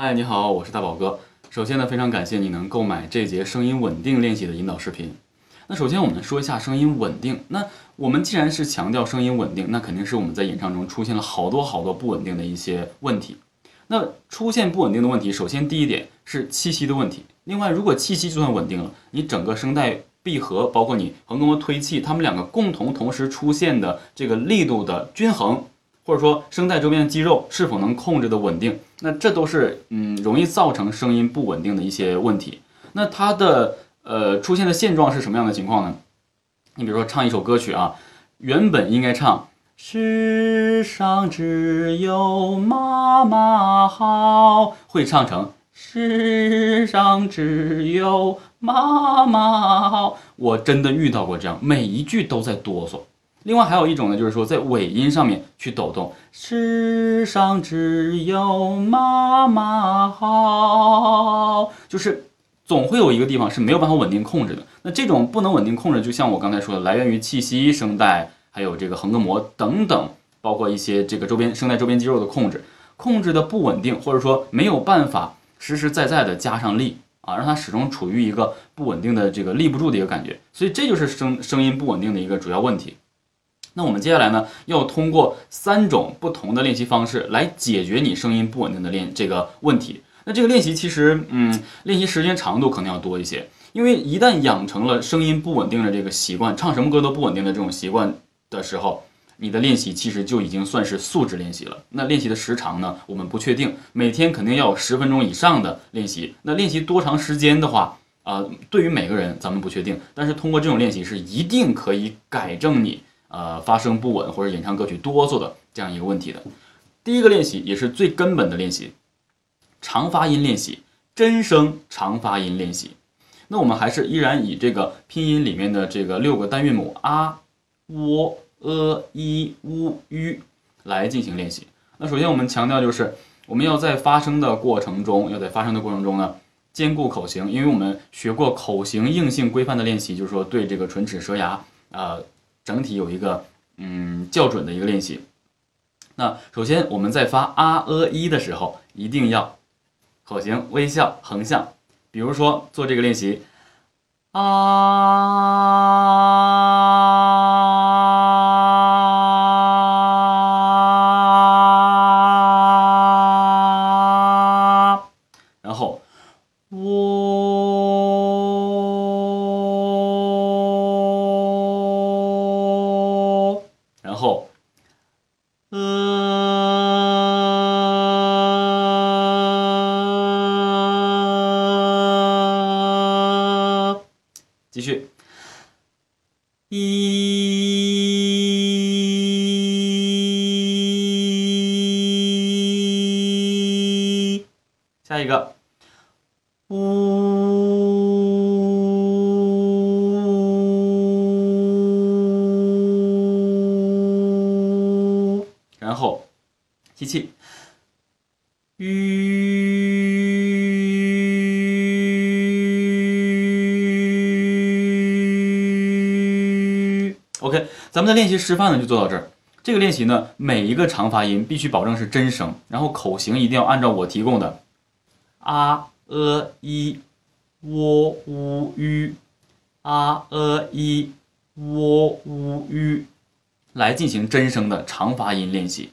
嗨，你好，我是大宝哥。首先呢，非常感谢你能购买这节声音稳定练习的引导视频。那首先我们说一下声音稳定。那我们既然是强调声音稳定，那肯定是我们在演唱中出现了好多好多不稳定的一些问题。那出现不稳定的问题，首先第一点是气息的问题。另外，如果气息就算稳定了，你整个声带闭合，包括你横膈膜推气，它们两个共同同时出现的这个力度的均衡，或者说声带周边的肌肉是否能控制的稳定，那这都是嗯容易造成声音不稳定的一些问题。那它的呃出现的现状是什么样的情况呢？你比如说唱一首歌曲啊，原本应该唱世上只有妈妈好，会唱成世上只有妈妈好。我真的遇到过这样，每一句都在哆嗦。另外还有一种呢，就是说在尾音上面去抖动，世上只有妈妈好，就是总会有一个地方是没有办法稳定控制的。那这种不能稳定控制，就像我刚才说的，来源于气息、声带，还有这个横膈膜等等，包括一些这个周边声带周边肌肉的控制，控制的不稳定，或者说没有办法实实在在的加上力啊，让它始终处于一个不稳定的这个立不住的一个感觉，所以这就是声声音不稳定的一个主要问题。那我们接下来呢，要通过三种不同的练习方式来解决你声音不稳定的练这个问题。那这个练习其实，嗯，练习时间长度可能要多一些，因为一旦养成了声音不稳定的这个习惯，唱什么歌都不稳定的这种习惯的时候，你的练习其实就已经算是素质练习了。那练习的时长呢，我们不确定，每天肯定要有十分钟以上的练习。那练习多长时间的话，啊，对于每个人咱们不确定，但是通过这种练习是一定可以改正你。呃，发声不稳或者演唱歌曲哆嗦的这样一个问题的，第一个练习也是最根本的练习，长发音练习，真声长发音练习。那我们还是依然以这个拼音里面的这个六个单韵母啊、喔、呃、一、乌、吁来进行练习。那首先我们强调就是我们要在发声的过程中，要在发声的过程中呢，兼顾口型，因为我们学过口型硬性规范的练习，就是说对这个唇齿舌牙啊。整体有一个嗯校准的一个练习。那首先我们在发啊呃一的时候，一定要口型微笑横向。比如说做这个练习啊，继续，一，下一个，然后吸气，吁。咱们的练习示范呢就做到这儿。这个练习呢，每一个长发音必须保证是真声，然后口型一定要按照我提供的啊、呃、一、喔、乌、吁、啊、呃、一、喔、乌、吁。来进行真声的长发音练习，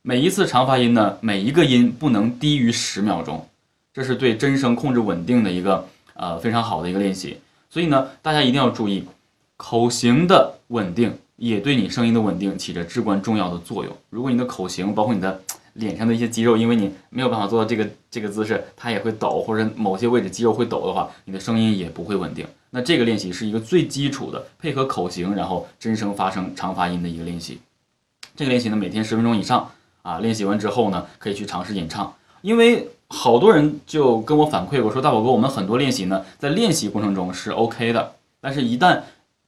每一次长发音呢，每一个音不能低于十秒钟，这是对真声控制稳定的一个呃非常好的一个练习。所以呢，大家一定要注意，口型的稳定也对你声音的稳定起着至关重要的作用。如果你的口型，包括你的脸上的一些肌肉，因为你没有办法做到这个这个姿势，它也会抖，或者某些位置肌肉会抖的话，你的声音也不会稳定。那这个练习是一个最基础的配合口型，然后真声发声长发音的一个练习。这个练习呢，每天十分钟以上啊。练习完之后呢，可以去尝试演唱。因为好多人就跟我反馈过说，大宝哥，我们很多练习呢，在练习过程中是 OK 的，但是一旦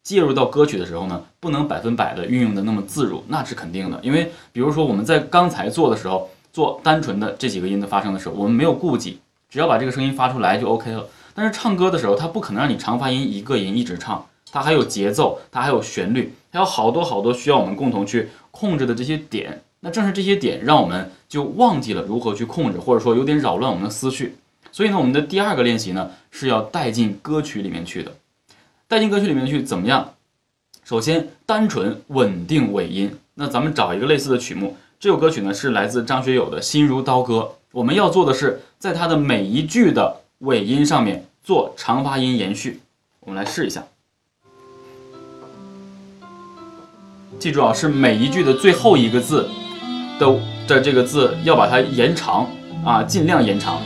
介入到歌曲的时候呢，不能百分百的运用的那么自如，那是肯定的。因为比如说我们在刚才做的时候，做单纯的这几个音的发声的时候，我们没有顾忌，只要把这个声音发出来就 OK 了。但是唱歌的时候，它不可能让你长发音一个音一直唱，它还有节奏，它还有旋律，还有好多好多需要我们共同去控制的这些点。那正是这些点让我们就忘记了如何去控制，或者说有点扰乱我们的思绪。所以呢，我们的第二个练习呢是要带进歌曲里面去的。带进歌曲里面去怎么样？首先，单纯稳定尾音。那咱们找一个类似的曲目，这首歌曲呢是来自张学友的《心如刀割》。我们要做的是，在它的每一句的尾音上面做长发音延续。我们来试一下。记住啊，是每一句的最后一个字的的这个字要把它延长啊，尽量延长。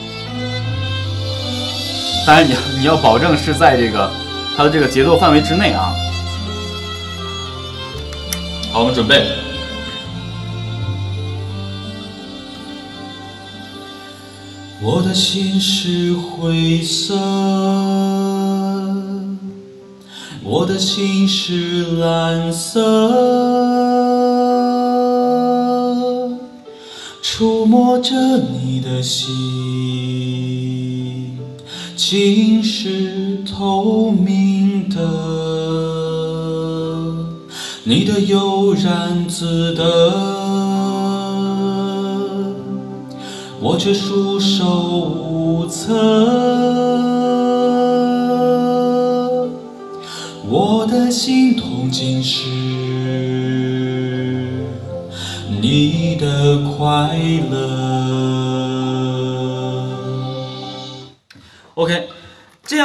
当然，你你要保证是在这个它的这个节奏范围之内啊。好，我们准备。我的心是灰色，我的心是蓝色，触摸着你的心，竟是透明的，你的悠然自得。我却束手无策，我的心痛竟是你的快乐。OK，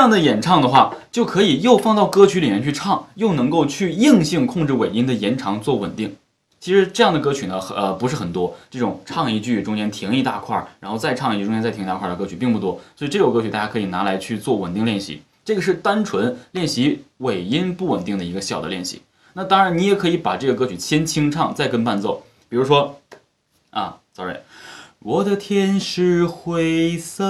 这样的演唱的话，就可以又放到歌曲里面去唱，又能够去硬性控制尾音的延长做稳定。其实这样的歌曲呢，呃，不是很多。这种唱一句中间停一大块儿，然后再唱一句中间再停一大块儿的歌曲并不多。所以这首歌曲大家可以拿来去做稳定练习。这个是单纯练习尾音不稳定的一个小的练习。那当然，你也可以把这个歌曲先清唱，再跟伴奏。比如说，啊，sorry，我的天是灰色，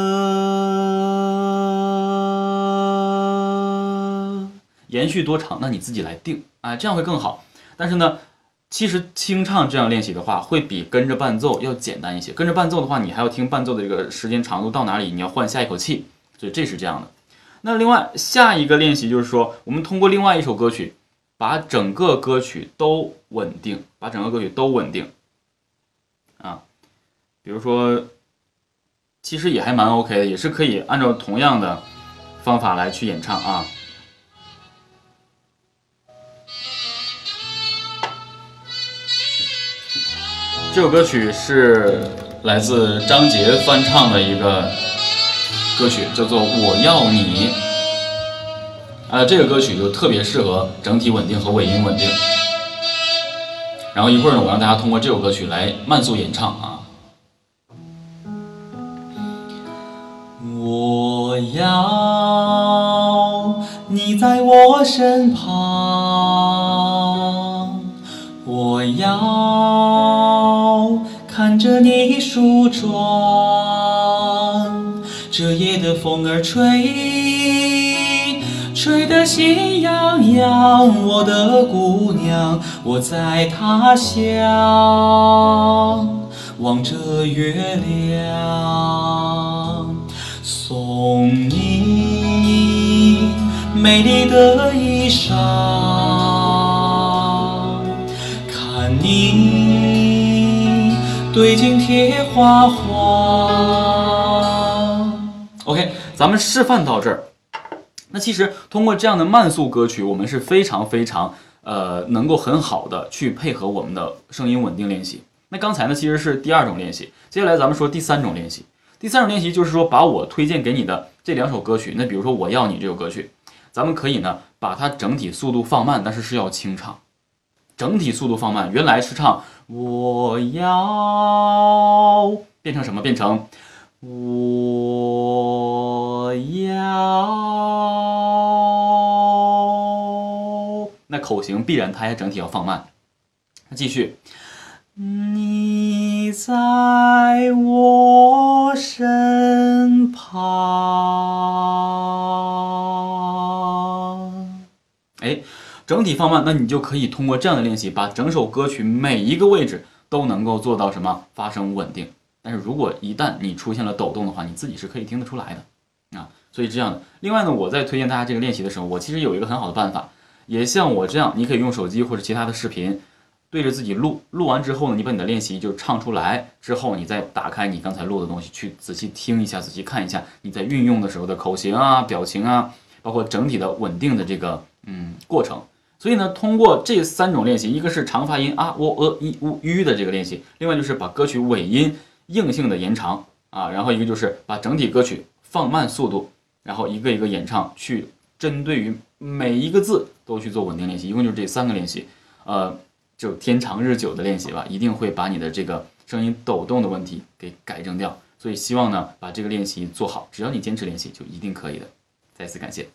延续多长，那你自己来定啊，这样会更好。但是呢。其实清唱这样练习的话，会比跟着伴奏要简单一些。跟着伴奏的话，你还要听伴奏的这个时间长度到哪里，你要换下一口气，所以这是这样的。那另外下一个练习就是说，我们通过另外一首歌曲，把整个歌曲都稳定，把整个歌曲都稳定。啊，比如说，其实也还蛮 OK 的，也是可以按照同样的方法来去演唱啊。这首歌曲是来自张杰翻唱的一个歌曲，叫做《我要你》。呃，这个歌曲就特别适合整体稳定和尾音稳定。然后一会儿呢，我让大家通过这首歌曲来慢速演唱啊。我要你在我身旁，我要。看着你梳妆，这夜的风儿吹，吹得心痒痒。我的姑娘，我在他乡，望着月亮，送你美丽的衣裳，看你。对镜贴花黄。OK，咱们示范到这儿。那其实通过这样的慢速歌曲，我们是非常非常呃能够很好的去配合我们的声音稳定练习。那刚才呢其实是第二种练习，接下来咱们说第三种练习。第三种练习就是说把我推荐给你的这两首歌曲，那比如说我要你这首歌曲，咱们可以呢把它整体速度放慢，但是是要清唱。整体速度放慢，原来是唱我要变成什么？变成我要。那口型必然它也整体要放慢。那继续，你在我身旁。哎。整体放慢，那你就可以通过这样的练习，把整首歌曲每一个位置都能够做到什么发声稳定。但是如果一旦你出现了抖动的话，你自己是可以听得出来的啊。所以这样的。另外呢，我在推荐大家这个练习的时候，我其实有一个很好的办法，也像我这样，你可以用手机或者其他的视频，对着自己录，录完之后呢，你把你的练习就唱出来，之后你再打开你刚才录的东西，去仔细听一下，仔细看一下你在运用的时候的口型啊、表情啊，包括整体的稳定的这个嗯过程。所以呢，通过这三种练习，一个是长发音啊、喔、呃、一、乌、吁的这个练习，另外就是把歌曲尾音硬性的延长啊，然后一个就是把整体歌曲放慢速度，然后一个一个演唱，去针对于每一个字都去做稳定练习，一共就是这三个练习，呃。就天长日久的练习吧，一定会把你的这个声音抖动的问题给改正掉。所以希望呢，把这个练习做好，只要你坚持练习，就一定可以的。再次感谢。